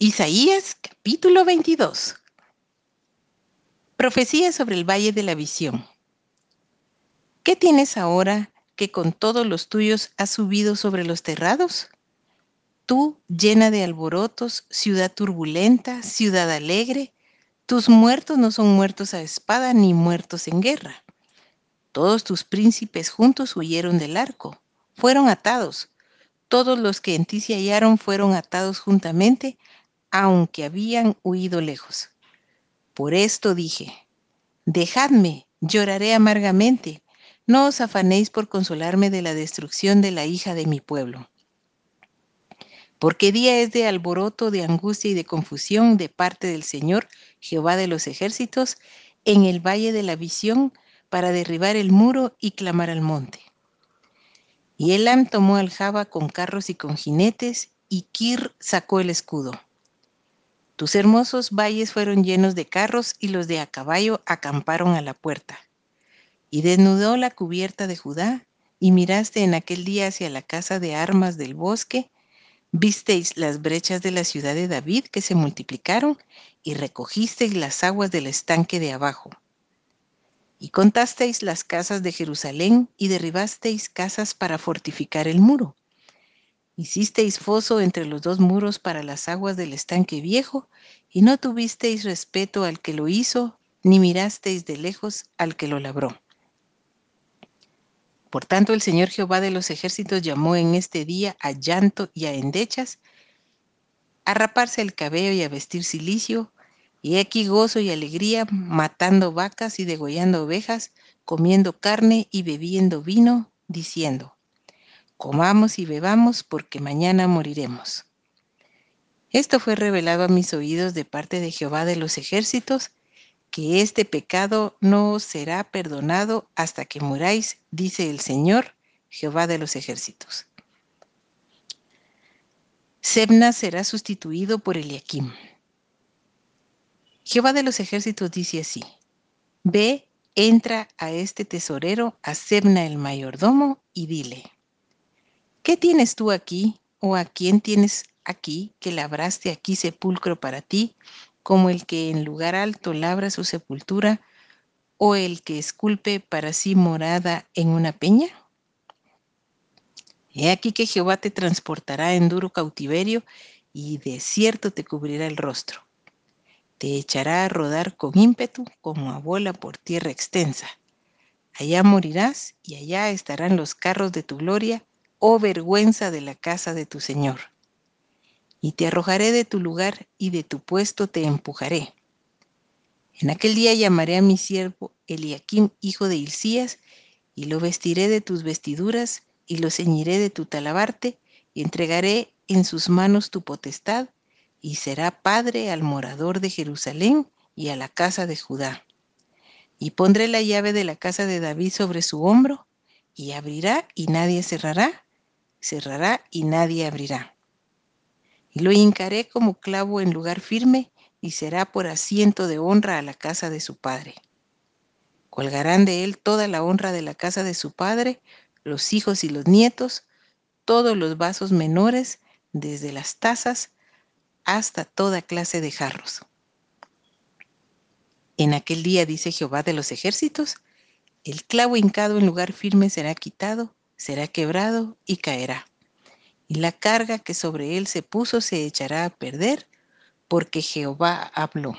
Isaías capítulo 22. Profecía sobre el Valle de la Visión. ¿Qué tienes ahora que con todos los tuyos has subido sobre los terrados? Tú, llena de alborotos, ciudad turbulenta, ciudad alegre, tus muertos no son muertos a espada ni muertos en guerra. Todos tus príncipes juntos huyeron del arco, fueron atados. Todos los que en ti se hallaron fueron atados juntamente aunque habían huido lejos. Por esto dije, dejadme, lloraré amargamente, no os afanéis por consolarme de la destrucción de la hija de mi pueblo. Porque día es de alboroto, de angustia y de confusión de parte del Señor, Jehová de los ejércitos, en el valle de la visión, para derribar el muro y clamar al monte. Y Elam tomó al Java con carros y con jinetes, y Kir sacó el escudo. Tus hermosos valles fueron llenos de carros y los de a caballo acamparon a la puerta. Y desnudó la cubierta de Judá, y miraste en aquel día hacia la casa de armas del bosque, visteis las brechas de la ciudad de David que se multiplicaron, y recogisteis las aguas del estanque de abajo. Y contasteis las casas de Jerusalén, y derribasteis casas para fortificar el muro Hicisteis foso entre los dos muros para las aguas del estanque viejo, y no tuvisteis respeto al que lo hizo, ni mirasteis de lejos al que lo labró. Por tanto, el Señor Jehová de los ejércitos llamó en este día a llanto y a endechas, a raparse el cabello y a vestir silicio, y aquí gozo y alegría, matando vacas y degollando ovejas, comiendo carne y bebiendo vino, diciendo, comamos y bebamos porque mañana moriremos. Esto fue revelado a mis oídos de parte de Jehová de los ejércitos, que este pecado no será perdonado hasta que muráis, dice el Señor, Jehová de los ejércitos. Sebna será sustituido por Eliakim. Jehová de los ejércitos dice así, ve, entra a este tesorero, a Sebna el mayordomo, y dile, ¿Qué tienes tú aquí o a quién tienes aquí que labraste aquí sepulcro para ti, como el que en lugar alto labra su sepultura o el que esculpe para sí morada en una peña? He aquí que Jehová te transportará en duro cautiverio y de cierto te cubrirá el rostro. Te echará a rodar con ímpetu como a bola por tierra extensa. Allá morirás y allá estarán los carros de tu gloria oh vergüenza de la casa de tu Señor. Y te arrojaré de tu lugar y de tu puesto te empujaré. En aquel día llamaré a mi siervo Eliakim, hijo de Hilcías, y lo vestiré de tus vestiduras, y lo ceñiré de tu talabarte, y entregaré en sus manos tu potestad, y será padre al morador de Jerusalén y a la casa de Judá. Y pondré la llave de la casa de David sobre su hombro, y abrirá y nadie cerrará, cerrará y nadie abrirá. Y lo hincaré como clavo en lugar firme y será por asiento de honra a la casa de su padre. Colgarán de él toda la honra de la casa de su padre, los hijos y los nietos, todos los vasos menores, desde las tazas hasta toda clase de jarros. En aquel día, dice Jehová de los ejércitos, el clavo hincado en lugar firme será quitado será quebrado y caerá. Y la carga que sobre él se puso se echará a perder, porque Jehová habló.